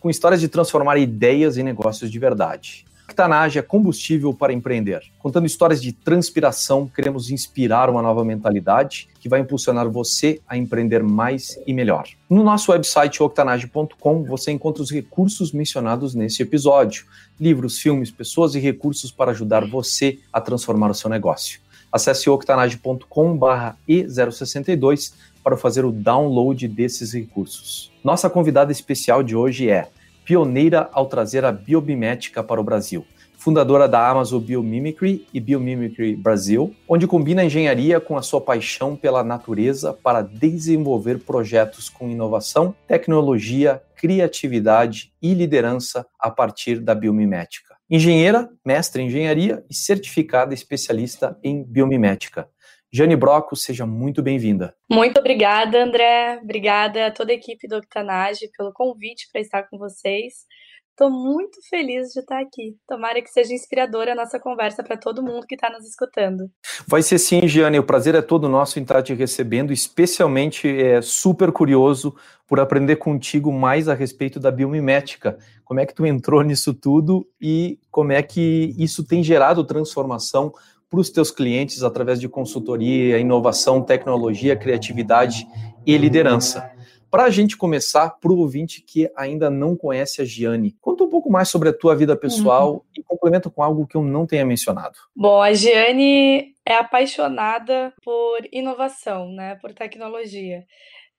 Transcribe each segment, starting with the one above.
com histórias de transformar ideias em negócios de verdade. Octanage é combustível para empreender. Contando histórias de transpiração, queremos inspirar uma nova mentalidade que vai impulsionar você a empreender mais e melhor. No nosso website octanage.com você encontra os recursos mencionados nesse episódio: livros, filmes, pessoas e recursos para ajudar você a transformar o seu negócio. Acesse octanage.com/e062 para fazer o download desses recursos. Nossa convidada especial de hoje é pioneira ao trazer a biomimética para o Brasil, fundadora da Amazon Biomimicry e Biomimicry Brasil, onde combina a engenharia com a sua paixão pela natureza para desenvolver projetos com inovação, tecnologia, criatividade e liderança a partir da biomimética. Engenheira, mestre em engenharia e certificada especialista em biomimética. Jane Broco, seja muito bem-vinda. Muito obrigada, André. Obrigada a toda a equipe do Octanage pelo convite para estar com vocês. Estou muito feliz de estar aqui. Tomara que seja inspiradora a nossa conversa para todo mundo que está nos escutando. Vai ser sim, Giane. O prazer é todo nosso em estar te recebendo, especialmente é super curioso por aprender contigo mais a respeito da biomimética. Como é que tu entrou nisso tudo e como é que isso tem gerado transformação para os teus clientes através de consultoria, inovação, tecnologia, criatividade e liderança. Para a gente começar, para o ouvinte que ainda não conhece a Giane, conta um pouco mais sobre a tua vida pessoal uhum. e complementa com algo que eu não tenha mencionado. Bom, a Giane é apaixonada por inovação, né, por tecnologia.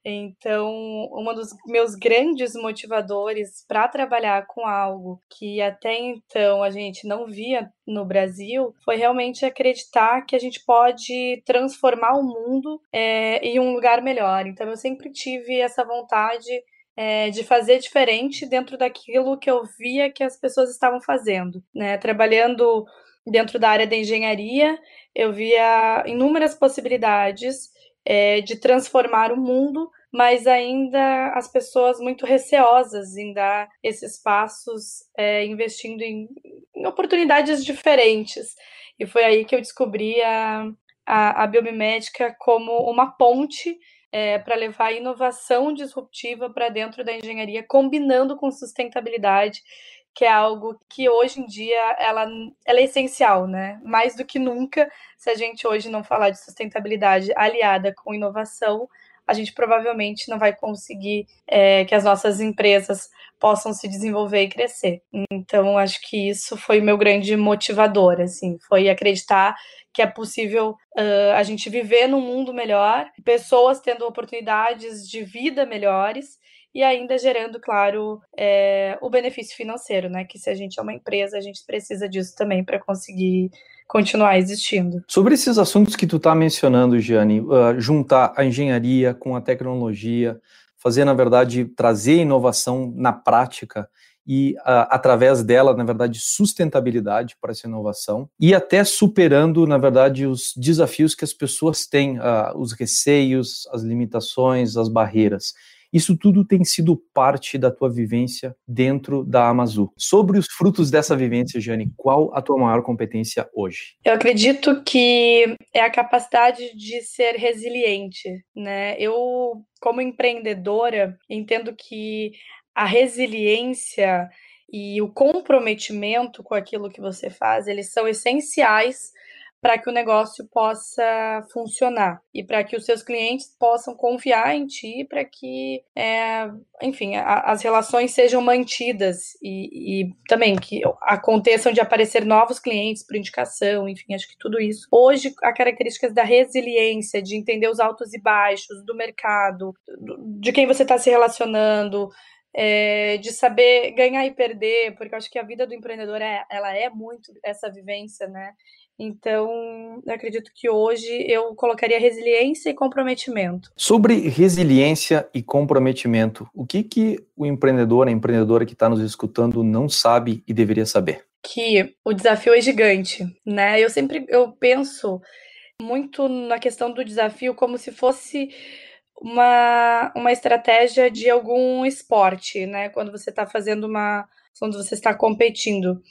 Então, um dos meus grandes motivadores para trabalhar com algo que até então a gente não via no Brasil foi realmente acreditar que a gente pode transformar o mundo é, em um lugar melhor. Então, eu sempre tive essa vontade é, de fazer diferente dentro daquilo que eu via que as pessoas estavam fazendo, né? Trabalhando dentro da área da engenharia, eu via inúmeras possibilidades é, de transformar o mundo, mas ainda as pessoas muito receosas em dar esses passos, é, investindo em, em, oportunidades diferentes. E foi aí que eu descobri a, a, a biomimética como uma ponte é, para levar inovação disruptiva para dentro da engenharia, combinando com sustentabilidade que é algo que hoje em dia ela, ela é essencial, né? Mais do que nunca, se a gente hoje não falar de sustentabilidade aliada com inovação, a gente provavelmente não vai conseguir é, que as nossas empresas possam se desenvolver e crescer. Então, acho que isso foi o meu grande motivador, assim, foi acreditar que é possível uh, a gente viver num mundo melhor, pessoas tendo oportunidades de vida melhores e ainda gerando, claro, é, o benefício financeiro, né? Que se a gente é uma empresa, a gente precisa disso também para conseguir continuar existindo. Sobre esses assuntos que tu está mencionando, Gianni, uh, juntar a engenharia com a tecnologia, fazer, na verdade, trazer inovação na prática e, uh, através dela, na verdade, sustentabilidade para essa inovação e até superando, na verdade, os desafios que as pessoas têm, uh, os receios, as limitações, as barreiras. Isso tudo tem sido parte da tua vivência dentro da Amazon. Sobre os frutos dessa vivência, Jane, qual a tua maior competência hoje? Eu acredito que é a capacidade de ser resiliente, né? Eu, como empreendedora, entendo que a resiliência e o comprometimento com aquilo que você faz, eles são essenciais para que o negócio possa funcionar e para que os seus clientes possam confiar em ti, para que, é, enfim, a, as relações sejam mantidas e, e, também que aconteçam de aparecer novos clientes por indicação, enfim, acho que tudo isso. Hoje, a características da resiliência, de entender os altos e baixos do mercado, de quem você está se relacionando, é, de saber ganhar e perder, porque eu acho que a vida do empreendedor é, ela é muito essa vivência, né? Então, eu acredito que hoje eu colocaria resiliência e comprometimento. Sobre resiliência e comprometimento, o que, que o empreendedor, a empreendedora que está nos escutando não sabe e deveria saber? que o desafio é gigante, né? Eu sempre eu penso muito na questão do desafio como se fosse uma, uma estratégia de algum esporte, né? Quando você está fazendo uma. quando você está competindo.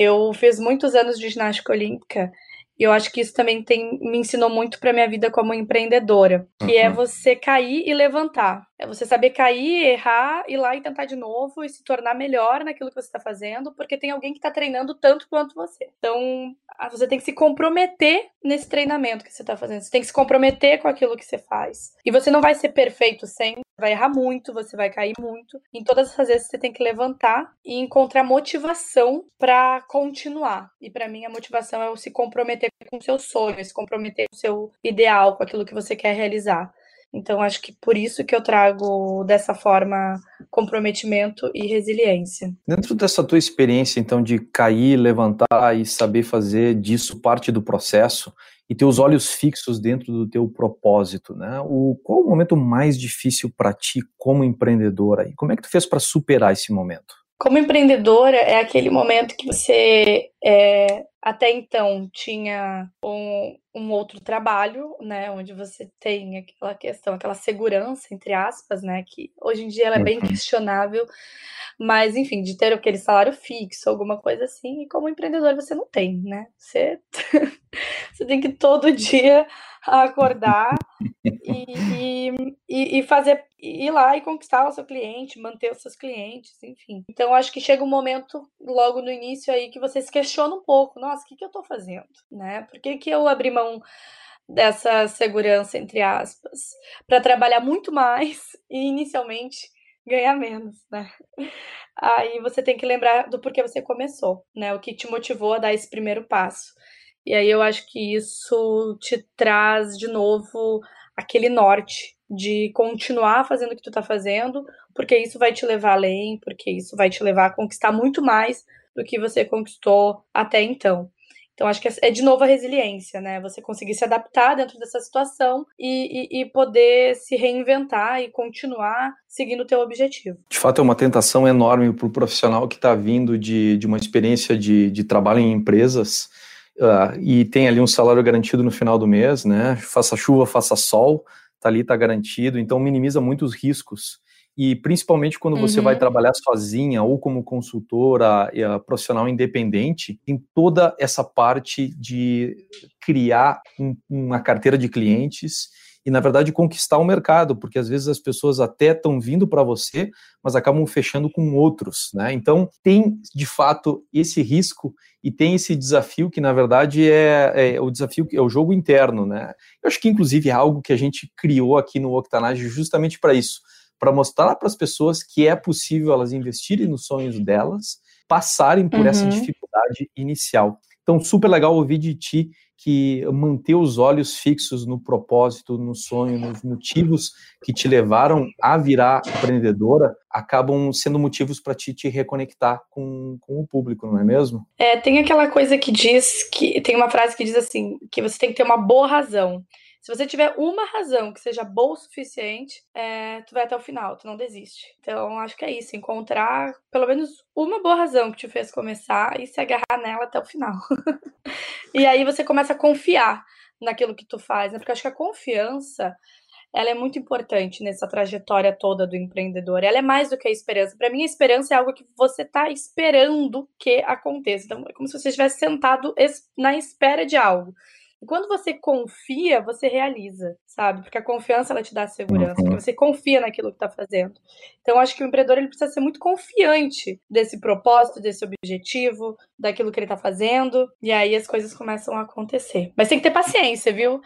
Eu fiz muitos anos de ginástica olímpica e eu acho que isso também tem, me ensinou muito para minha vida como empreendedora, que é uhum. é você cair e levantar. É você saber cair, errar, ir lá e tentar de novo e se tornar melhor naquilo que você está fazendo, porque tem alguém que está treinando tanto quanto você. Então, você tem que se comprometer nesse treinamento que você está fazendo. Você tem que se comprometer com aquilo que você faz. E você não vai ser perfeito sempre, vai errar muito, você vai cair muito. Em todas essas vezes você tem que levantar e encontrar motivação para continuar. E para mim a motivação é o se comprometer com o seu sonho, se comprometer com o seu ideal, com aquilo que você quer realizar. Então, acho que por isso que eu trago dessa forma comprometimento e resiliência. Dentro dessa tua experiência, então, de cair, levantar e saber fazer disso parte do processo e ter os olhos fixos dentro do teu propósito, né? O, qual o momento mais difícil para ti como empreendedora e como é que tu fez para superar esse momento? Como empreendedora, é aquele momento que você é, até então tinha um, um, outro trabalho, né, onde você tem aquela questão, aquela segurança, entre aspas, né, que hoje em dia ela é bem uhum. questionável, mas enfim, de ter aquele salário fixo, alguma coisa assim, e como empreendedor você não tem, né, você, você tem que todo dia acordar e, e, e, fazer ir lá e conquistar o seu cliente, manter os seus clientes, enfim. Então acho que chega um momento logo no início aí que você se questiona um pouco, nossa, o que, que eu tô fazendo, né? Por que, que eu abri mão dessa segurança entre aspas para trabalhar muito mais e inicialmente ganhar menos, né? Aí você tem que lembrar do porquê você começou, né? O que te motivou a dar esse primeiro passo. E aí eu acho que isso te traz de novo aquele norte de continuar fazendo o que tu tá fazendo, porque isso vai te levar além, porque isso vai te levar a conquistar muito mais do que você conquistou até então. Então, acho que é de novo a resiliência, né? Você conseguir se adaptar dentro dessa situação e, e, e poder se reinventar e continuar seguindo o teu objetivo. De fato, é uma tentação enorme para o profissional que está vindo de, de uma experiência de, de trabalho em empresas uh, e tem ali um salário garantido no final do mês, né? Faça chuva, faça sol, tá ali, tá garantido, então minimiza muitos riscos. E principalmente quando você vai uhum. trabalhar sozinha ou como consultora uh, profissional independente, tem toda essa parte de criar um, uma carteira de clientes e, na verdade, conquistar o mercado, porque às vezes as pessoas até estão vindo para você, mas acabam fechando com outros, né? Então, tem de fato esse risco e tem esse desafio que, na verdade, é, é o desafio, é o jogo interno, né? Eu acho que, inclusive, é algo que a gente criou aqui no Octanage justamente para isso, para mostrar para as pessoas que é possível elas investirem nos sonhos delas, passarem por uhum. essa dificuldade inicial. Então, super legal ouvir de ti que manter os olhos fixos no propósito, no sonho, nos motivos que te levaram a virar empreendedora, acabam sendo motivos para ti te reconectar com, com o público, não é mesmo? É, tem aquela coisa que diz que tem uma frase que diz assim, que você tem que ter uma boa razão. Se você tiver uma razão que seja boa o suficiente, é, tu vai até o final, tu não desiste. Então, acho que é isso, encontrar pelo menos uma boa razão que te fez começar e se agarrar nela até o final. e aí você começa a confiar naquilo que tu faz, né? Porque acho que a confiança ela é muito importante nessa trajetória toda do empreendedor. Ela é mais do que a esperança. Para mim, a esperança é algo que você está esperando que aconteça. Então, é como se você estivesse sentado na espera de algo. E quando você confia, você realiza, sabe? Porque a confiança ela te dá segurança, uhum. porque você confia naquilo que está fazendo. Então, acho que o empreendedor ele precisa ser muito confiante desse propósito, desse objetivo, daquilo que ele está fazendo, e aí as coisas começam a acontecer. Mas tem que ter paciência, viu?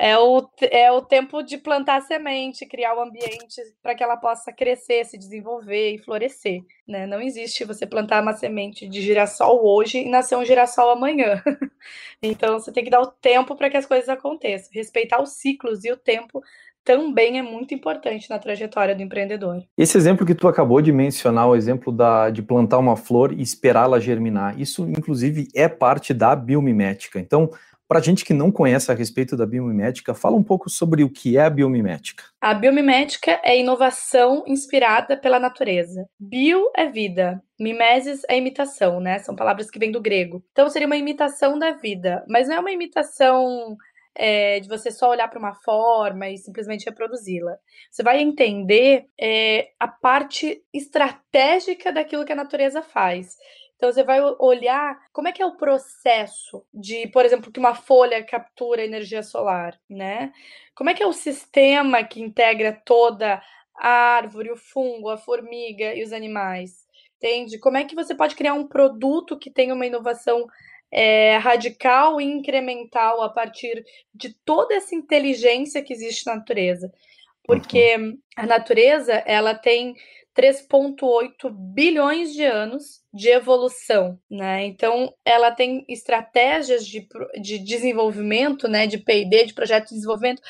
É o, é o tempo de plantar semente, criar o um ambiente para que ela possa crescer, se desenvolver e florescer. Né? Não existe você plantar uma semente de girassol hoje e nascer um girassol amanhã. então você tem que dar o tempo para que as coisas aconteçam. Respeitar os ciclos e o tempo também é muito importante na trajetória do empreendedor. Esse exemplo que tu acabou de mencionar, o exemplo da, de plantar uma flor e esperá-la germinar, isso inclusive é parte da biomimética. Então, Para gente que não conhece a respeito da biomimética, fala um pouco sobre o que é a biomimética. A biomimética é inovação inspirada pela natureza. Bio é vida, mimesis é imitação, né? São palavras que vêm do grego. Então seria uma imitação da vida, mas não é uma imitação é, de você só olhar para uma forma e simplesmente reproduzi-la. Você vai entender é, a parte estratégica daquilo que a natureza faz. Então você vai olhar como é que é o processo de, por exemplo, que uma folha captura energia solar, né? Como é que é o sistema que integra toda a árvore, o fungo, a formiga e os animais? Entende? Como é que você pode criar um produto que tenha uma inovação é, radical e incremental a partir de toda essa inteligência que existe na natureza. Porque uhum. a natureza, ela tem 3,8 bilhões de anos de evolução, né? Então, ela tem estratégias de, de desenvolvimento, né? De P&D, de projeto de desenvolvimento,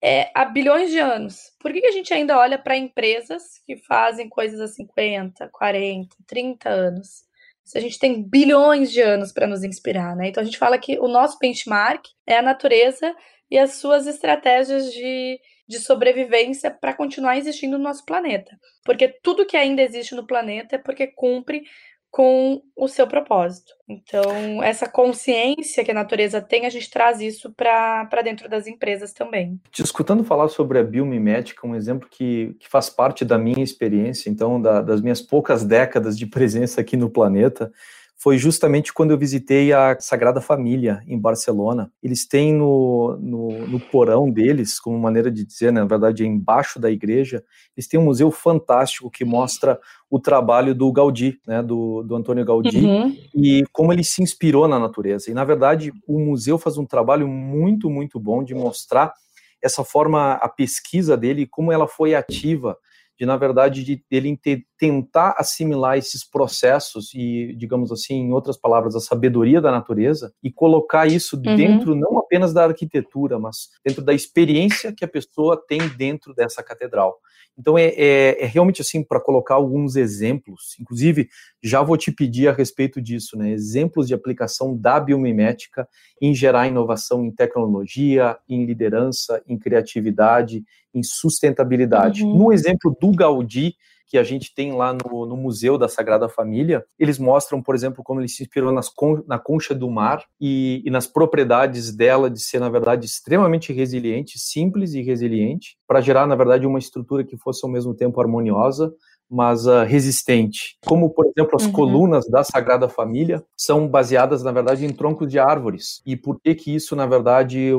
é, há bilhões de anos. Por que, que a gente ainda olha para empresas que fazem coisas há 50, 40, 30 anos? a gente tem bilhões de anos para nos inspirar, né? Então a gente fala que o nosso benchmark é a natureza e as suas estratégias de, de sobrevivência para continuar existindo no nosso planeta. Porque tudo que ainda existe no planeta é porque cumpre com o seu propósito. Então, essa consciência que a natureza tem, a gente traz isso para dentro das empresas também. Te escutando falar sobre a biomimética, um exemplo que, que faz parte da minha experiência, então, da, das minhas poucas décadas de presença aqui no planeta, foi justamente quando eu visitei a Sagrada Família em Barcelona. Eles têm no, no, no porão deles, como maneira de dizer, né, na verdade, é embaixo da igreja, eles têm um museu fantástico que mostra o trabalho do Gaudí, né, do, do Antônio Gaudí, uhum. e como ele se inspirou na natureza. E, na verdade, o museu faz um trabalho muito, muito bom de mostrar essa forma, a pesquisa dele, como ela foi ativa de na verdade de ele tentar assimilar esses processos e digamos assim em outras palavras a sabedoria da natureza e colocar isso uhum. dentro não apenas da arquitetura mas dentro da experiência que a pessoa tem dentro dessa catedral então é, é, é realmente assim para colocar alguns exemplos inclusive já vou te pedir a respeito disso né exemplos de aplicação da biomimética em gerar inovação em tecnologia em liderança em criatividade em sustentabilidade. Uhum. No exemplo do Gaudí, que a gente tem lá no, no, Museu da Sagrada Família, eles mostram, por exemplo, como ele se inspirou nas con na concha do mar e, e, nas propriedades dela de ser, na verdade, extremamente resiliente, simples e resiliente, para gerar, na verdade, uma estrutura que fosse ao mesmo tempo harmoniosa, mas uh, resistente. Como, por exemplo, as uhum. colunas da Sagrada Família são baseadas, na verdade, em troncos de árvores. E por que que isso, na verdade,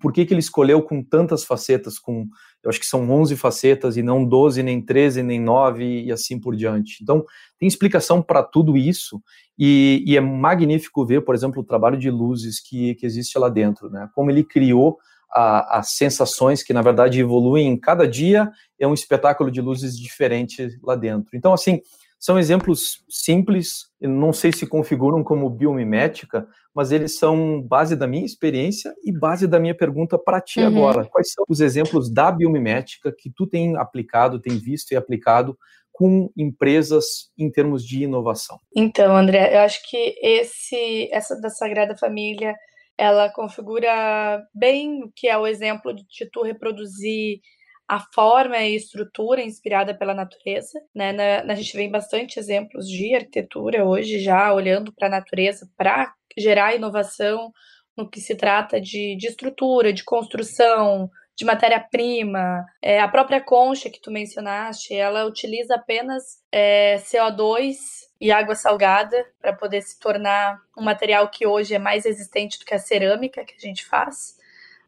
por que que ele escolheu com tantas facetas, com, eu acho que são 11 facetas e não 12, nem 13, nem 9 e assim por diante. Então, tem explicação para tudo isso e, e, é magnífico ver, por exemplo, o trabalho de luzes que, que existe lá dentro, né? Como ele criou a, as sensações que, na verdade, evoluem cada dia, é um espetáculo de luzes diferente lá dentro. Então, assim, são exemplos simples, não sei se configuram como biomimética, mas eles são base da minha experiência e base da minha pergunta para ti uhum. agora. Quais são os exemplos da biomimética que tu tem aplicado, tem visto e aplicado com empresas em termos de inovação? Então, André, eu acho que esse essa da Sagrada Família ela configura bem o que é o exemplo de tu reproduzir a forma e estrutura inspirada pela natureza. Né? Na, a gente vê bastante exemplos de arquitetura hoje já olhando para a natureza para gerar inovação no que se trata de, de estrutura, de construção, de matéria-prima. É, a própria concha que tu mencionaste, ela utiliza apenas é, CO2 e água salgada para poder se tornar um material que hoje é mais resistente do que a cerâmica que a gente faz.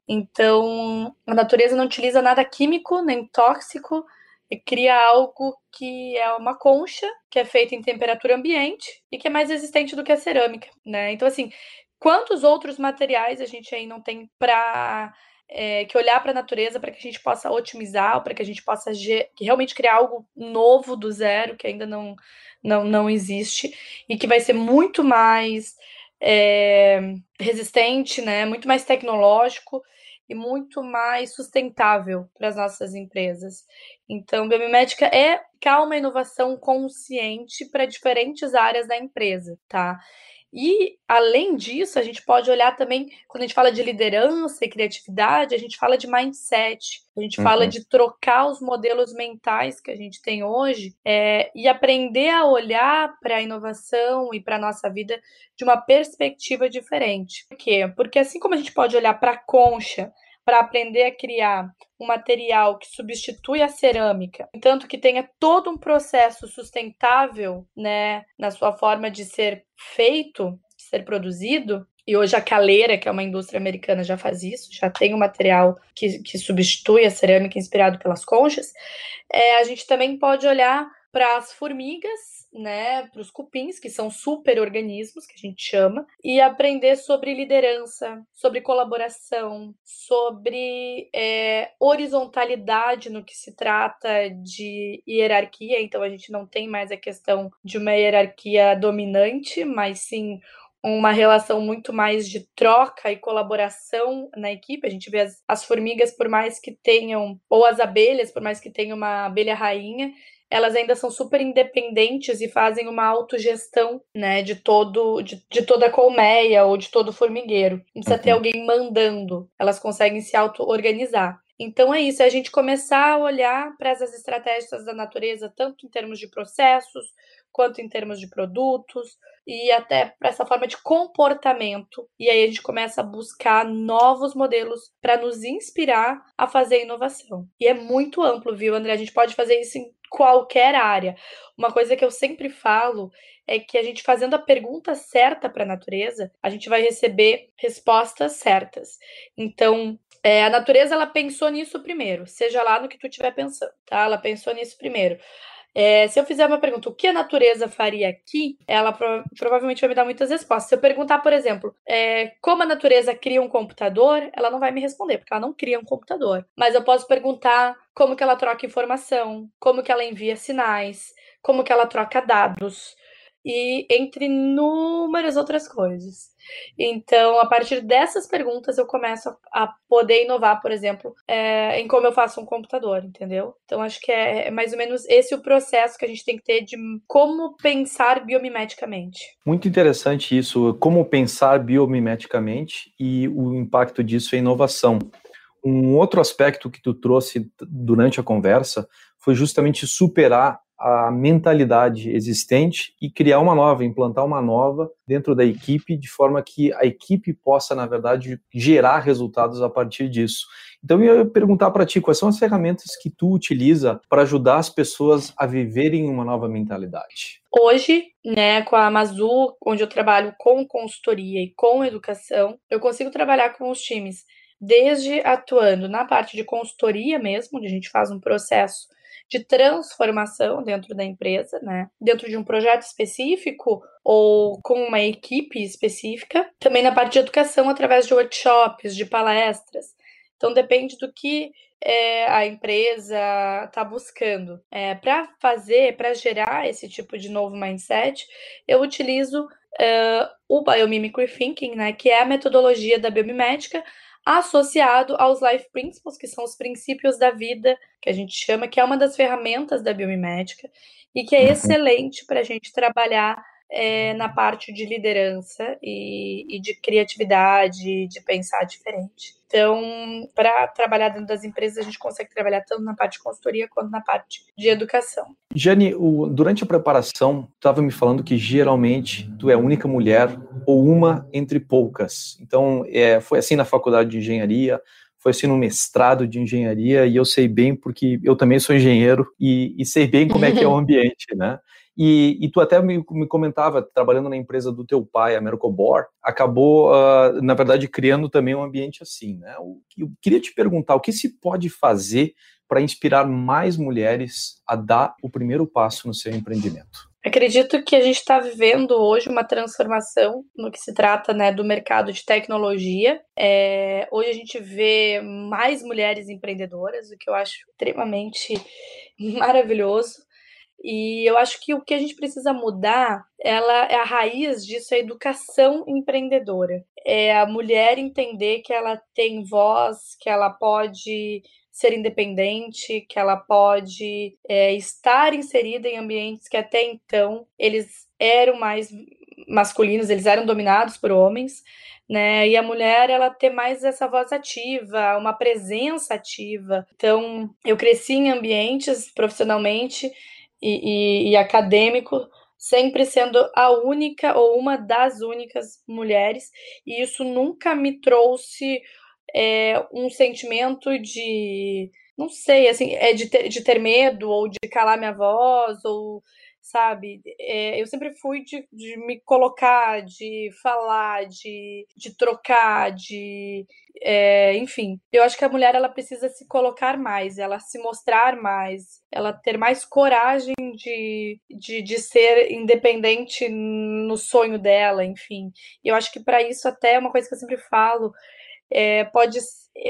Então, a natureza não utiliza nada químico nem tóxico e cria algo que é uma concha que é feita em temperatura ambiente e que é mais resistente do que a cerâmica, né? Então, assim, quantos outros materiais a gente aí não tem para é, que olhar para a natureza para que a gente possa otimizar, para que a gente possa realmente criar algo novo do zero que ainda não, não, não existe e que vai ser muito mais é, resistente, né, muito mais tecnológico e muito mais sustentável para as nossas empresas. Então, biomimética é uma inovação consciente para diferentes áreas da empresa, tá? E, além disso, a gente pode olhar também, quando a gente fala de liderança e criatividade, a gente fala de mindset, a gente uhum. fala de trocar os modelos mentais que a gente tem hoje é, e aprender a olhar para a inovação e para a nossa vida de uma perspectiva diferente. Por quê? Porque assim como a gente pode olhar para a concha para aprender a criar um material que substitui a cerâmica, tanto que tenha todo um processo sustentável, né, na sua forma de ser feito, de ser produzido, e hoje a caleira, que é uma indústria americana, já faz isso, já tem um material que, que substitui a cerâmica inspirado pelas conchas. É, a gente também pode olhar para as formigas né, para os cupins, que são super-organismos, que a gente chama, e aprender sobre liderança, sobre colaboração, sobre é, horizontalidade no que se trata de hierarquia. Então, a gente não tem mais a questão de uma hierarquia dominante, mas sim uma relação muito mais de troca e colaboração na equipe. A gente vê as, as formigas, por mais que tenham, ou as abelhas, por mais que tenham uma abelha rainha, elas ainda são super independentes e fazem uma autogestão, né, de todo de, de toda a colmeia ou de todo o formigueiro. Não precisa uhum. ter alguém mandando, elas conseguem se auto-organizar. Então é isso, é a gente começar a olhar para essas estratégias da natureza, tanto em termos de processos, quanto em termos de produtos, e até para essa forma de comportamento. E aí a gente começa a buscar novos modelos para nos inspirar a fazer inovação. E é muito amplo, viu, André? A gente pode fazer isso em qualquer área. Uma coisa que eu sempre falo é que a gente fazendo a pergunta certa para a natureza, a gente vai receber respostas certas. Então, é, a natureza ela pensou nisso primeiro, seja lá no que tu estiver pensando, tá? Ela pensou nisso primeiro. É, se eu fizer uma pergunta, o que a natureza faria aqui? Ela pro, provavelmente vai me dar muitas respostas. Se eu perguntar, por exemplo, é, como a natureza cria um computador, ela não vai me responder, porque ela não cria um computador. Mas eu posso perguntar como que ela troca informação, como que ela envia sinais, como que ela troca dados e entre inúmeras outras coisas. Então, a partir dessas perguntas, eu começo a poder inovar, por exemplo, é, em como eu faço um computador, entendeu? Então, acho que é, é, mais ou menos esse o processo que a gente tem que ter de como pensar biomimeticamente. Muito interessante isso, como pensar biomimeticamente e o impacto disso em inovação. Um outro aspecto que tu trouxe durante a conversa foi justamente superar a mentalidade existente e criar uma nova, implantar uma nova dentro da equipe, de forma que a equipe possa, na verdade, gerar resultados a partir disso. Então, eu ia perguntar para ti quais são as ferramentas que tu utiliza para ajudar as pessoas a viverem uma nova mentalidade. Hoje, né, com a Amazu, onde eu trabalho com consultoria e com educação, eu consigo trabalhar com os times, desde atuando na parte de consultoria mesmo, onde a gente faz um processo de transformação dentro da empresa, né? Dentro de um projeto específico ou com uma equipe específica. Também na parte de educação, através de workshops, de palestras. Então, depende do que é, a empresa está buscando. É, para fazer, para gerar esse tipo de novo mindset, eu utilizo uh, o Biomimicry Thinking, né, que é a metodologia da biomimética, associado aos Life Principles, que são os princípios da vida, que a gente chama, que é uma das ferramentas da biomimética e que é uhum. excelente para a gente trabalhar é, na parte de liderança e, e, de criatividade, de pensar diferente. Então, para trabalhar dentro das empresas, a gente consegue trabalhar tanto na parte de consultoria quanto na parte de educação. Jane, o, durante a preparação, estava me falando que geralmente tu é a única mulher ou uma entre poucas. Então, é, foi assim na faculdade de engenharia, foi assim no mestrado de engenharia, e eu sei bem porque eu também sou engenheiro e, e sei bem como é que é o ambiente, né? E, e, tu até me, me, comentava, trabalhando na empresa do teu pai, a Mercobor, acabou, uh, na verdade, criando também um ambiente assim, né? Eu queria te perguntar, o que se pode fazer para inspirar mais mulheres a dar o primeiro passo no seu empreendimento? Acredito que a gente está vivendo hoje uma transformação no que se trata né, do mercado de tecnologia. É, hoje a gente vê mais mulheres empreendedoras, o que eu acho extremamente maravilhoso. E eu acho que o que a gente precisa mudar, ela é a raiz disso é a educação empreendedora. É a mulher entender que ela tem voz, que ela pode ser independente, que ela pode é, estar inserida em ambientes que até então eles eram mais masculinos, eles eram dominados por homens, né? E a mulher ela ter mais essa voz ativa, uma presença ativa. Então, eu cresci em ambientes profissionalmente e, e, e acadêmico sempre sendo a única ou uma das únicas mulheres, e isso nunca me trouxe é, um sentimento de, não sei, assim, é de ter, de ter medo ou de calar minha voz ou sabe? É, eu sempre fui de, de, me colocar, de falar, de, de trocar, de. É, enfim, eu acho que a mulher ela precisa se colocar mais, ela se mostrar mais, ela ter mais coragem de, de, de ser independente no sonho dela, enfim. E eu acho que para isso, até é uma coisa que eu sempre falo, é, pode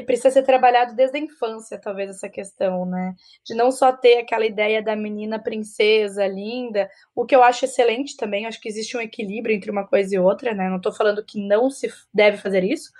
precisa ser trabalhado desde a infância, talvez, essa questão, né? De não só ter aquela ideia da menina princesa, linda, o que eu acho excelente também, acho que existe um equilíbrio entre uma coisa e outra, né? Não estou falando que não se deve fazer isso,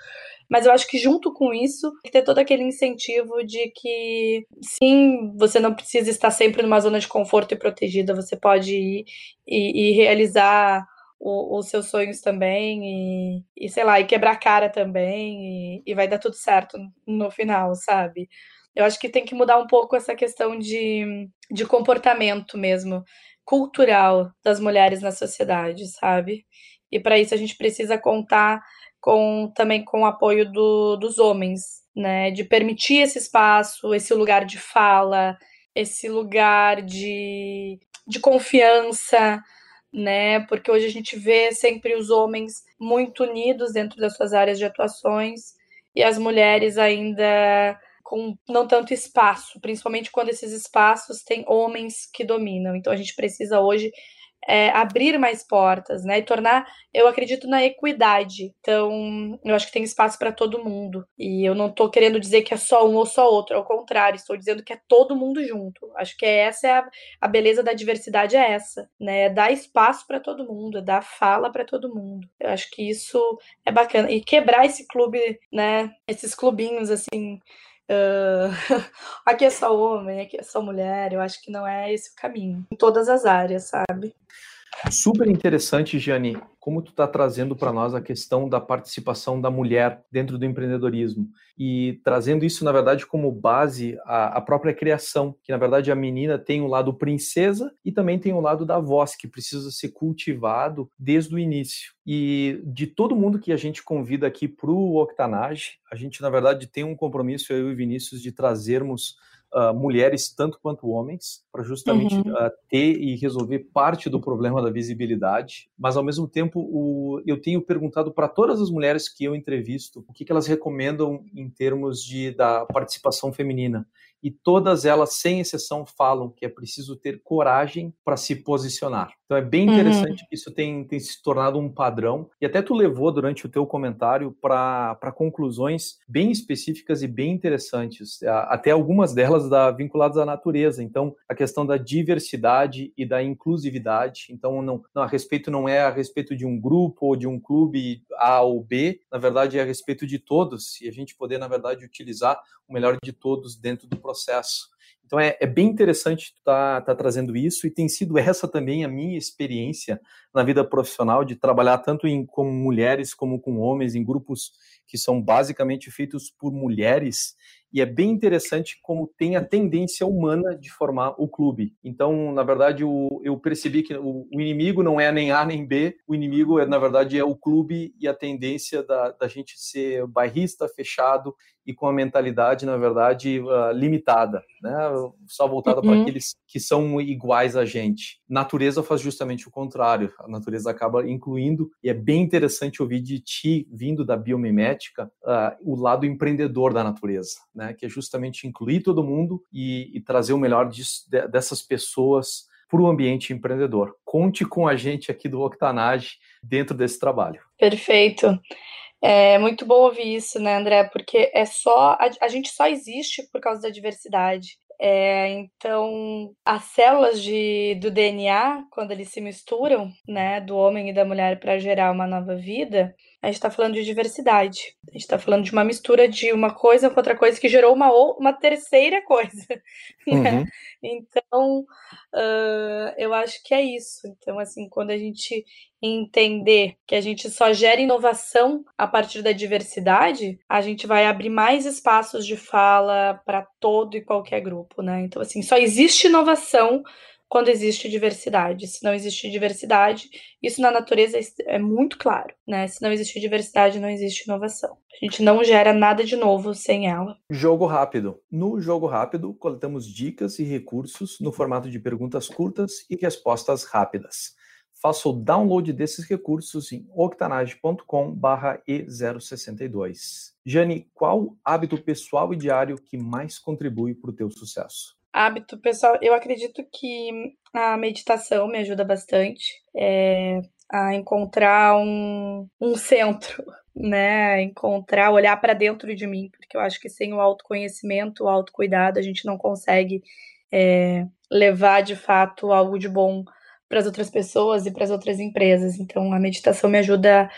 mas eu acho que junto com isso, ter todo aquele incentivo de que, sim, você não precisa estar sempre numa zona de conforto e protegida, você pode ir e, e realizar os seus sonhos também e, e, sei lá, e quebrar a cara também e, e vai dar tudo certo no final, sabe? Eu acho que tem que mudar um pouco essa questão de, de comportamento mesmo, cultural das mulheres na sociedade, sabe? E para isso a gente precisa contar com também com o apoio do, dos homens, né? De permitir esse espaço, esse lugar de fala, esse lugar de, de confiança, né? Porque hoje a gente vê sempre os homens muito unidos dentro das suas áreas de atuações e as mulheres ainda com não tanto espaço, principalmente quando esses espaços têm homens que dominam. Então a gente precisa hoje é, abrir mais portas, né? E tornar, eu acredito na equidade. Então, eu acho que tem espaço para todo mundo. E eu não estou querendo dizer que é só um ou só outro, ao contrário, estou dizendo que é todo mundo junto. Acho que é essa é a, a beleza da diversidade é essa, né? É dar espaço para todo mundo, é dar fala para todo mundo. Eu acho que isso é bacana e quebrar esse clube, né? Esses clubinhos assim Uh, aqui é só homem, aqui é só mulher. Eu acho que não é esse o caminho. Em todas as áreas, sabe? Super interessante, Gianni, como tu está trazendo para nós a questão da participação da mulher dentro do empreendedorismo e trazendo isso, na verdade, como base a, a própria criação, que na verdade a menina tem o um lado princesa e também tem o um lado da voz, que precisa ser cultivado desde o início. E de todo mundo que a gente convida aqui para o Octanage, a gente, na verdade, tem um compromisso, eu e o Vinícius, de trazermos uh, mulheres tanto quanto homens, para justamente uhum. uh, ter e resolver parte do problema da visibilidade. Mas, ao mesmo tempo, o, eu tenho perguntado para todas as mulheres que eu entrevisto o que, que elas recomendam em termos de, da participação feminina e todas elas, sem exceção, falam que é preciso ter coragem para se posicionar. Então é bem uhum. interessante uhum. que isso tem, tem se tornado um padrão e até tu levou durante o teu comentário para conclusões bem específicas e bem interessantes, até algumas delas da, vinculadas à natureza. Então a questão da diversidade e da inclusividade. Então não, não, a respeito não é a respeito de um grupo ou de um clube A ou B, na verdade é a respeito de todos e a gente poder na verdade utilizar o melhor de todos dentro do processo. Então é, é bem interessante estar tá, tá trazendo isso e tem sido essa também a minha experiência na vida profissional de trabalhar tanto em, com mulheres como com homens em grupos que são basicamente feitos por mulheres e é bem interessante como tem a tendência humana de formar o clube. Então, na verdade, o, eu percebi que o, o, inimigo não é nem A nem B, o inimigo, é, na verdade, é o clube e a tendência da, da gente ser bairrista, fechado e com a mentalidade, na verdade, uh, limitada, né? só voltada uhum. para aqueles que são iguais a gente. Natureza faz justamente o contrário, a natureza acaba incluindo, e é bem interessante ouvir de ti, vindo da biomimética, uh, o lado empreendedor da natureza, né? Que é justamente incluir todo mundo e, e trazer o melhor disso, de, dessas pessoas para o ambiente empreendedor. Conte com a gente aqui do Octanage dentro desse trabalho. Perfeito. É muito bom ouvir isso, né, André? Porque é só a, a gente só existe por causa da diversidade. É, então, as células de, do DNA, quando eles se misturam, né, do homem e da mulher para gerar uma nova vida, a gente está falando de diversidade. A gente está falando de uma mistura de uma coisa com outra coisa que gerou uma, uma terceira coisa. Né? Uhum. Então, Uh, eu acho que é isso. Então, assim, quando a gente entender que a gente só gera inovação a partir da diversidade, a gente vai abrir mais espaços de fala para todo e qualquer grupo, né? Então, assim, só existe inovação quando existe diversidade. Se não existe diversidade, isso na natureza é muito claro, né? Se não existe diversidade, não existe inovação. A gente não gera nada de novo sem ela. Jogo rápido. No jogo rápido, coletamos dicas e recursos no formato de perguntas curtas e respostas rápidas. Faça o download desses recursos em octanage.com/e062. Jane, qual hábito pessoal e diário que mais contribui para o teu sucesso? Hábito pessoal, eu acredito que a meditação me ajuda bastante é, a encontrar um, um centro, né? Encontrar, olhar para dentro de mim, porque eu acho que sem o autoconhecimento, o autocuidado, a gente não consegue é, levar de fato algo de bom para as outras pessoas e para as outras empresas. Então, a meditação me ajuda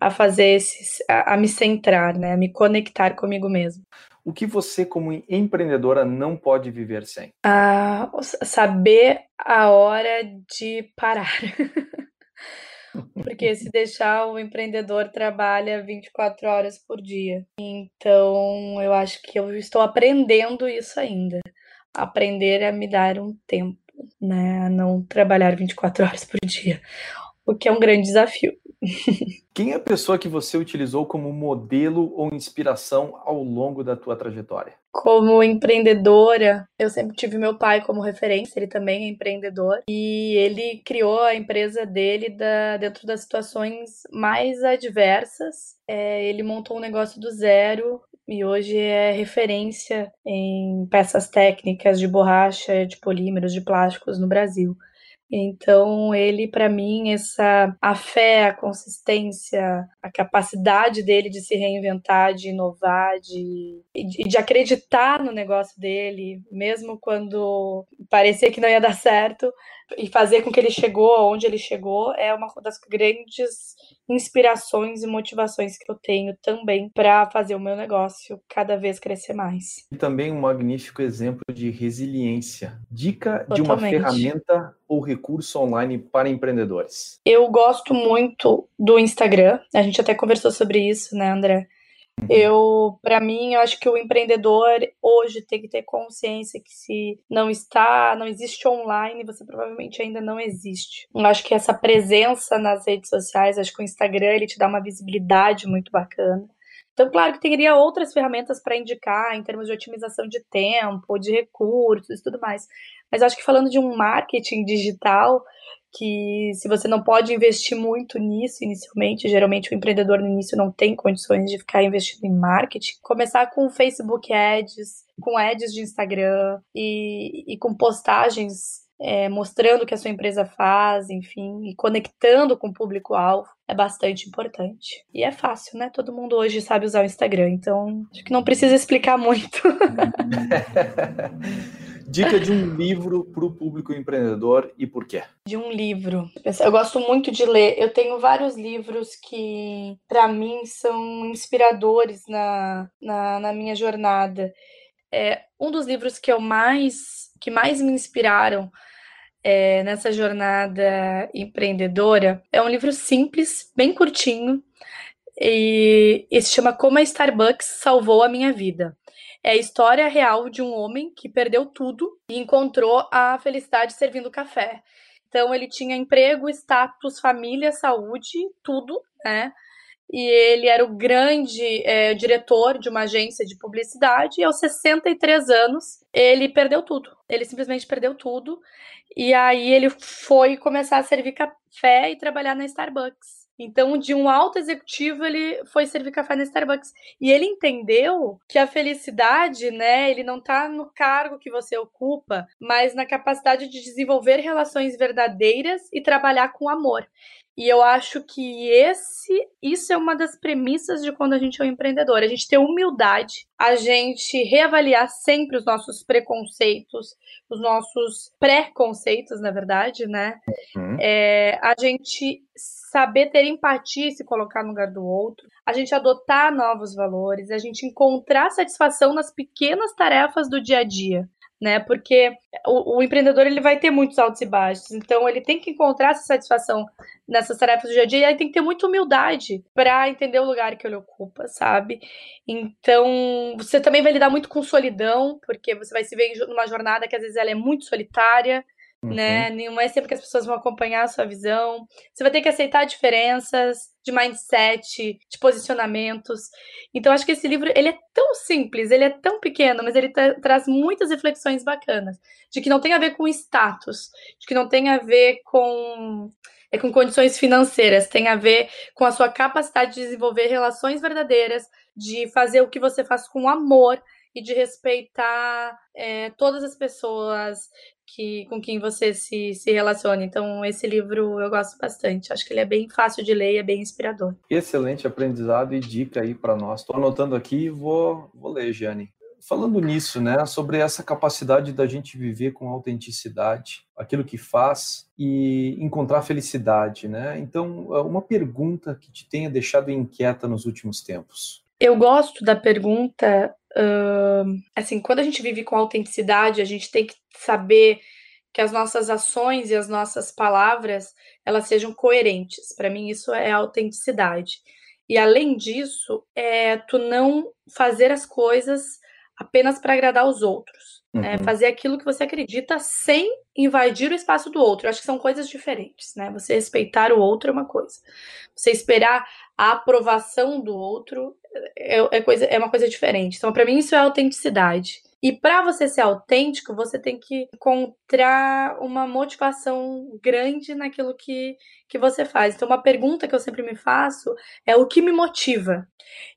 a fazer esses, a, a me centrar, né? A me conectar comigo mesmo. O que você, como empreendedora, não pode viver sem? Ah, saber a hora de parar. Porque se deixar o empreendedor trabalha 24 horas por dia. Então, eu acho que eu estou aprendendo isso ainda. Aprender a me dar um tempo, né? A não trabalhar 24 horas por dia. O que é um grande desafio. Quem é a pessoa que você utilizou como modelo ou inspiração ao longo da tua trajetória? Como empreendedora, eu sempre tive meu pai como referência, ele também é empreendedor, e ele criou a empresa dele da, dentro das situações mais adversas. É, ele montou um negócio do zero e hoje é referência em peças técnicas de borracha, de polímeros, de plásticos no Brasil. Então, ele, para mim, essa a fé, a consistência, a capacidade dele de se reinventar, de inovar, de, de acreditar no negócio dele, mesmo quando parecia que não ia dar certo, e fazer com que ele chegou onde ele chegou, é uma das grandes inspirações e motivações que eu tenho também para fazer o meu negócio cada vez crescer mais. E também um magnífico exemplo de resiliência. Dica Totalmente. de uma ferramenta ou recurso online para empreendedores? Eu gosto muito do Instagram. A gente até conversou sobre isso, né, André? Uhum. Eu, para mim, eu acho que o empreendedor hoje tem que ter consciência que se não está, não existe online, você provavelmente ainda não existe. Eu acho que essa presença nas redes sociais, acho que o Instagram ele te dá uma visibilidade muito bacana. Então, claro que teria outras ferramentas para indicar em termos de otimização de tempo, de recursos e tudo mais. Mas acho que falando de um marketing digital, que se você não pode investir muito nisso inicialmente, geralmente o empreendedor no início não tem condições de ficar investindo em marketing, começar com Facebook Ads, com ads de Instagram e, e com postagens é, mostrando o que a sua empresa faz, enfim, e conectando com o público-alvo é bastante importante. E é fácil, né? Todo mundo hoje sabe usar o Instagram, então acho que não precisa explicar muito. Dica de um livro para o público empreendedor e por quê? De um livro. Eu gosto muito de ler. Eu tenho vários livros que, para mim, são inspiradores na, na, na minha jornada. É, um dos livros que eu mais que mais me inspiraram é, nessa jornada empreendedora é um livro simples, bem curtinho, e, e se chama Como a Starbucks Salvou a Minha Vida. É a história real de um homem que perdeu tudo e encontrou a felicidade servindo café. Então ele tinha emprego, status, família, saúde, tudo, né? E ele era o grande é, diretor de uma agência de publicidade. E aos 63 anos, ele perdeu tudo. Ele simplesmente perdeu tudo. E aí ele foi começar a servir café e trabalhar na Starbucks. Então, de um alto executivo, ele foi servir café na Starbucks. E ele entendeu que a felicidade, né, ele não tá no cargo que você ocupa, mas na capacidade de desenvolver relações verdadeiras e trabalhar com amor. E eu acho que esse, isso é uma das premissas de quando a gente é um empreendedor. A gente ter humildade, a gente reavaliar sempre os nossos preconceitos, os nossos pré-conceitos, na verdade, né? Uhum. É, a gente saber ter empatia e se colocar no lugar do outro, a gente adotar novos valores, a gente encontrar satisfação nas pequenas tarefas do dia a dia. Né? Porque o, o, empreendedor ele vai ter muitos altos e baixos, então ele tem que encontrar essa satisfação nessas tarefas do dia a dia e aí tem que ter muita humildade para entender o lugar que ele ocupa, sabe? Então você também vai lidar muito com solidão, porque você vai se ver numa jornada que às vezes ela é muito solitária, uhum. né? Não é sempre que as pessoas vão acompanhar a sua visão. Você vai ter que aceitar diferenças de mindset, de posicionamentos. Então acho que esse livro ele é tão simples, ele é tão pequeno, mas ele tra traz muitas reflexões bacanas, de que não tem a ver com status, de que não tem a ver com é com condições financeiras, tem a ver com a sua capacidade de desenvolver relações verdadeiras, de fazer o que você faz com amor e de respeitar é, todas as pessoas que, com quem você se, se relaciona. Então, esse livro eu gosto bastante. Acho que ele é bem fácil de ler e é bem inspirador. Excelente aprendizado e dica aí para nós. Estou anotando aqui e vou, vou ler, Jane. Falando nisso, né, sobre essa capacidade da gente viver com autenticidade, aquilo que faz e encontrar felicidade, né? Então, uma pergunta que te tenha deixado inquieta nos últimos tempos. Eu gosto da pergunta Uh, assim, quando a gente vive com autenticidade, a gente tem que saber que as nossas ações e as nossas palavras elas sejam coerentes. Para mim, isso é autenticidade. E além disso, é tu não fazer as coisas apenas para agradar os outros. Né? Uhum. Né? Fazer aquilo que você acredita sem invadir o espaço do outro. Eu acho que são coisas diferentes, né? Você respeitar o outro é uma coisa. Você esperar a aprovação do outro é, é, coisa, é uma coisa diferente. Então, para mim, isso é autenticidade. E para você ser autêntico, você tem que encontrar uma motivação grande naquilo que, que você faz. Então, uma pergunta que eu sempre me faço é o que me motiva?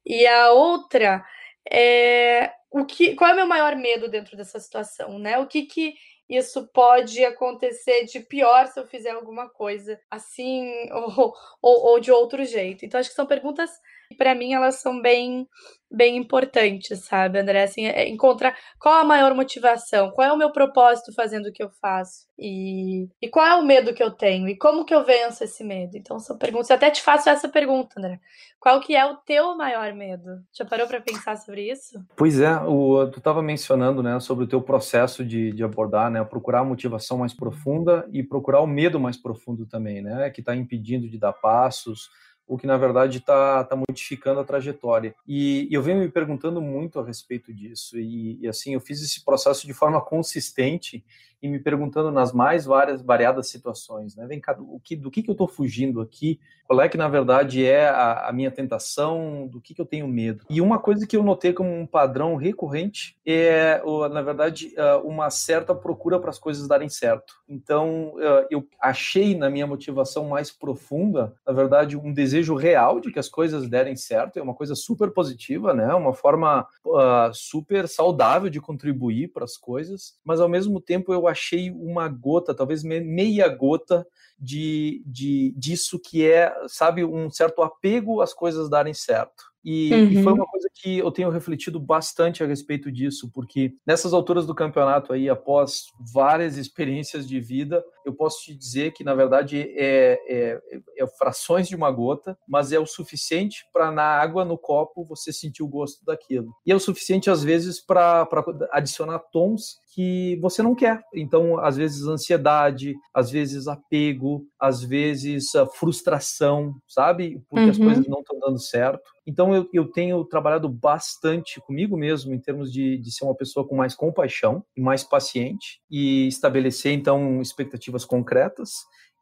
E a outra é o que, qual é o meu maior medo dentro dessa situação, né? O que que isso pode acontecer de pior se eu fizer alguma coisa assim ou, ou, ou de outro jeito. Então, acho que são perguntas para mim elas são bem bem importantes, sabe, André? Assim, é encontrar qual a maior motivação, qual é o meu propósito fazendo o que eu faço e, e qual é o medo que eu tenho e como que eu venço esse medo. Então são perguntas. Eu até te faço essa pergunta, André. Qual que é o teu maior medo? Já parou para pensar sobre isso? Pois é, o, tu estava mencionando, né, sobre o teu processo de, de abordar, né, procurar a motivação mais profunda e procurar o medo mais profundo também, né, que está impedindo de dar passos o que na verdade está tá modificando a trajetória. E, eu venho me perguntando muito a respeito disso. E, e, assim, eu fiz esse processo de forma consistente e me perguntando nas mais várias variadas situações, né? Vem cá, do que, do que, que eu estou fugindo aqui? Qual é que na verdade é a, a, minha tentação? Do que, que eu tenho medo? E uma coisa que eu notei como um padrão recorrente é, na verdade, uma certa procura para as coisas darem certo. Então, eu achei na minha motivação mais profunda, na verdade, um desejo real de que as coisas derem certo. É uma coisa super positiva, né? Uma forma uh, super saudável de contribuir para as coisas, mas ao mesmo tempo eu achei uma gota, talvez meia gota de, de disso que é, sabe, um certo apego às coisas darem certo. E, uhum. e, foi uma coisa que eu tenho refletido bastante a respeito disso, porque nessas alturas do campeonato aí, após várias experiências de vida, eu posso te dizer que, na verdade, é, é, é frações de uma gota, mas é o suficiente para na água, no copo, você sentir o gosto daquilo. E é o suficiente, às vezes, para adicionar tons que você não quer. Então, às vezes, ansiedade, às vezes, apego, às vezes, frustração, sabe? Porque uhum. as coisas não estão dando certo. Então, eu, eu tenho trabalhado bastante comigo mesmo em termos de, de ser uma pessoa com mais compaixão e mais paciente e estabelecer, então, expectativas concretas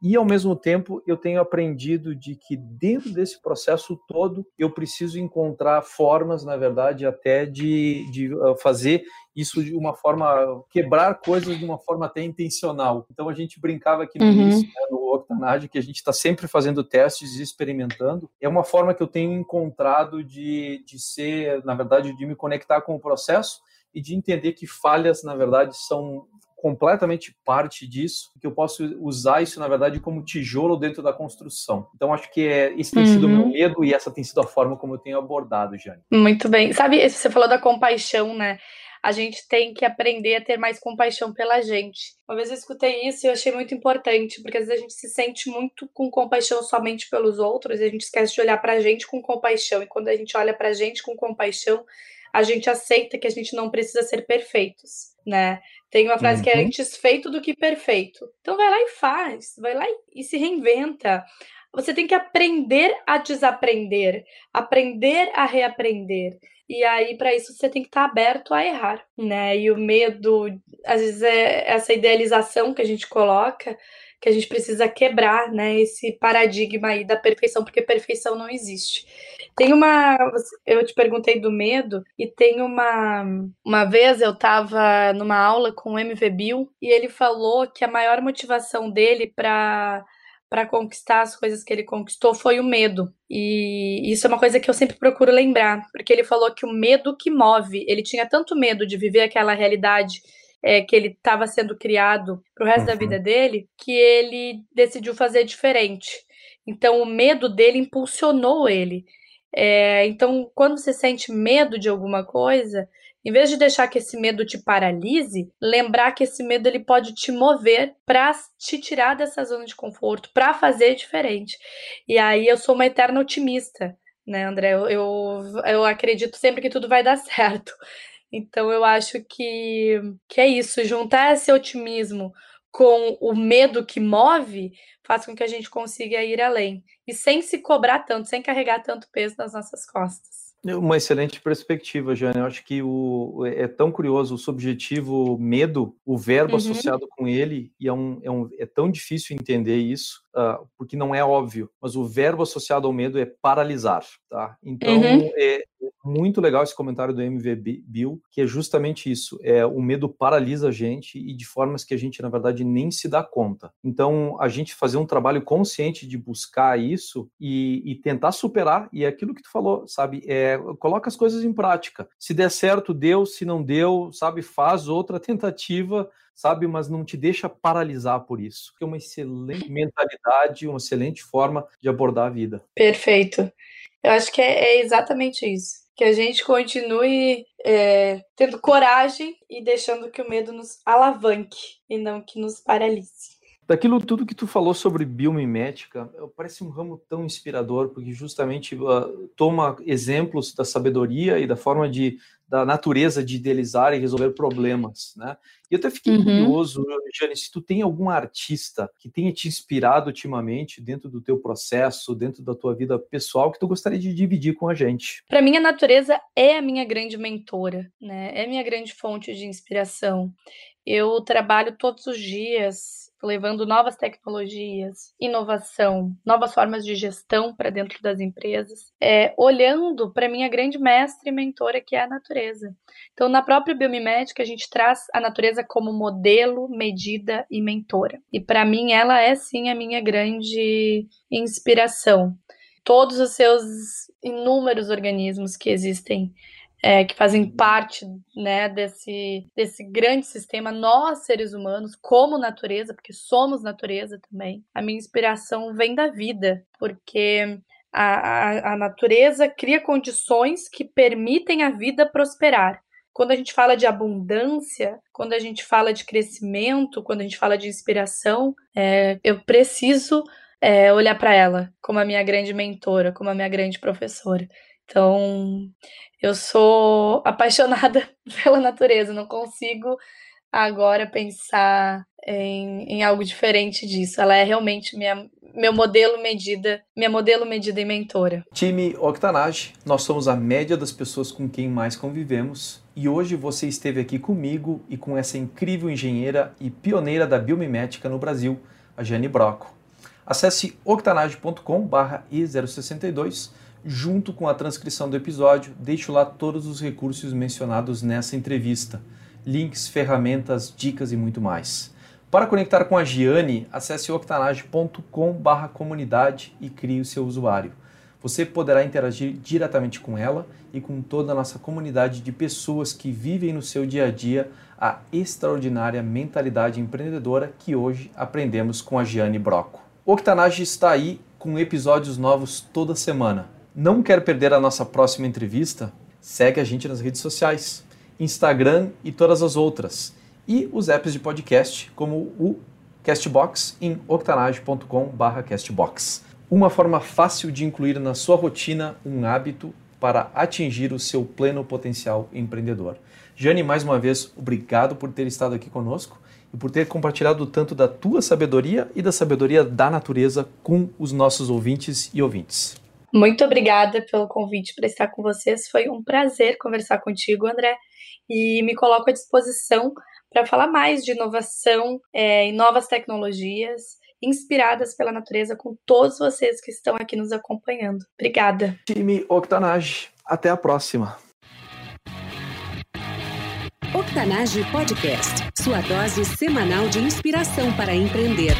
e ao mesmo tempo eu tenho aprendido de que dentro desse processo todo eu preciso encontrar formas, na verdade, até de, de ah, fazer isso de uma forma, quebrar coisas de uma forma até intencional. Então a gente brincava aqui no uhum. início, né, no Octanage, que a gente está sempre fazendo testes e experimentando. É uma forma que eu tenho encontrado de, de ser, na verdade, de me conectar com o processo e de entender que falhas, na verdade, são completamente parte disso, que eu posso usar isso, na verdade, como tijolo dentro da construção. Então, acho que é, esse tem uhum. sido o meu uhum. medo e essa tem sido a forma como eu tenho abordado, Jane. Muito bem. Sabe, você falou da compaixão, né? A gente tem que aprender a ter mais compaixão pela gente. Uma vez eu escutei isso e eu achei muito importante, porque às vezes a gente se sente muito com compaixão somente pelos outros e a gente esquece de olhar pra gente com compaixão. E quando a gente olha pra gente com compaixão, a gente aceita que a gente não precisa ser perfeitos, né? Tem uma frase uhum. que é uhum. antes feito do que perfeito. Então vai lá e faz, vai lá e, e se reinventa. Você tem que aprender a desaprender, aprender a reaprender. E aí, para isso, você tem que estar tá aberto a errar, né? E o medo, às vezes, é essa idealização que a gente coloca, que a gente precisa quebrar, né? Esse paradigma aí da perfeição, porque perfeição não existe. Tem uma. Eu te perguntei do medo, e tem uma. Uma vez eu estava numa aula com o MV Bill, e ele falou que a maior motivação dele para para conquistar as coisas que ele conquistou foi o medo. E isso é uma coisa que eu sempre procuro lembrar, porque ele falou que o medo que move, ele tinha tanto medo de viver aquela realidade é, que ele estava sendo criado para o resto uhum. da vida dele, que ele decidiu fazer diferente. Então o medo dele impulsionou ele. É, então, quando você sente medo de alguma coisa, em vez de deixar que esse medo te paralise, lembrar que esse medo ele pode te mover para te tirar dessa zona de conforto, para fazer diferente. E aí eu sou uma eterna otimista, né, André? Eu, eu, eu acredito sempre que tudo vai dar certo. Então eu acho que, que é isso, juntar esse otimismo com o medo que move faz com que a gente consiga ir além. E sem se cobrar tanto, sem carregar tanto peso nas nossas costas. Uma excelente perspectiva, Jane. Eu acho que o, é tão curioso o subjetivo medo, o verbo uhum. associado com ele, e é, um, é, um, é tão difícil entender isso, uh, porque não é óbvio, mas o verbo associado ao medo é paralisar, tá? Então, uhum. é, muito legal esse comentário do MV Bill, que é justamente isso. É o medo paralisa a gente e de formas que a gente na verdade nem se dá conta. Então, a gente fazer um trabalho consciente de buscar isso e, e tentar superar e é aquilo que tu falou, sabe? É, coloca as coisas em prática. Se der certo, deu. Se não deu, sabe? Faz outra tentativa sabe, mas não te deixa paralisar por isso. É uma excelente mentalidade, uma excelente forma de abordar a vida. Perfeito. Eu acho que é, é exatamente isso que a gente continue é, tendo coragem e deixando que o medo nos alavanque e não que nos paralise. Daquilo tudo que tu falou sobre biomimética, parece um ramo tão inspirador, porque justamente uh, toma exemplos da sabedoria e da forma de da natureza de idealizar e resolver problemas, né? E eu até fiquei uhum. curioso, Jane, se tu tem algum artista que tenha te inspirado ultimamente dentro do teu processo, dentro da tua vida pessoal, que tu gostaria de dividir com a gente. Para mim, a natureza é a minha grande mentora, né? É a minha grande fonte de inspiração. Eu trabalho todos os dias levando novas tecnologias, inovação, novas formas de gestão para dentro das empresas, é, olhando para minha grande mestre e mentora, que é a natureza. Então, na própria Biomimética, a gente traz a natureza como modelo, medida e mentora. E para mim, ela é sim a minha grande inspiração. Todos os seus inúmeros organismos que existem é, que fazem parte né, desse, desse grande sistema, nós seres humanos, como natureza, porque somos natureza também. A minha inspiração vem da vida, porque a, a, a natureza cria condições que permitem a vida prosperar. Quando a gente fala de abundância, quando a gente fala de crescimento, quando a gente fala de inspiração, é, eu preciso é, olhar para ela como a minha grande mentora, como a minha grande professora. Então, eu sou apaixonada pela natureza, não consigo agora pensar em, em, algo diferente disso. Ela é realmente minha, meu modelo medida, minha modelo medida e mentora. Time Octanage, nós somos a média das pessoas com quem mais convivemos e hoje você esteve aqui comigo e com essa incrível engenheira e pioneira da biomimética no Brasil, a Jane Broco. Acesse octanage.com/i062 junto com a transcrição do episódio, deixo lá todos os recursos mencionados nessa entrevista, links, ferramentas, dicas e muito mais. Para conectar com a Giane, acesse octanage.com/comunidade e crie o seu usuário. Você poderá interagir diretamente com ela e com toda a nossa comunidade de pessoas que vivem no seu dia a dia a extraordinária mentalidade empreendedora que hoje aprendemos com a Giane Broco. Octanage está aí com episódios novos toda semana. Não quer perder a nossa próxima entrevista? Segue a gente nas redes sociais, Instagram e todas as outras. E os apps de podcast, como o Castbox em octanage.com.br castbox. Uma forma fácil de incluir na sua rotina um hábito para atingir o seu pleno potencial empreendedor. Jane, mais uma vez, obrigado por ter estado aqui conosco e por ter compartilhado tanto da tua sabedoria e da sabedoria da natureza com os nossos ouvintes e ouvintes. Muito obrigada pelo convite para estar com vocês. Foi um prazer conversar contigo, André, e me coloco à disposição para falar mais de inovação é, e novas tecnologias inspiradas pela natureza com todos vocês que estão aqui nos acompanhando. Obrigada. Time Octanage, até a próxima. Octanage Podcast, sua dose semanal de inspiração para empreender.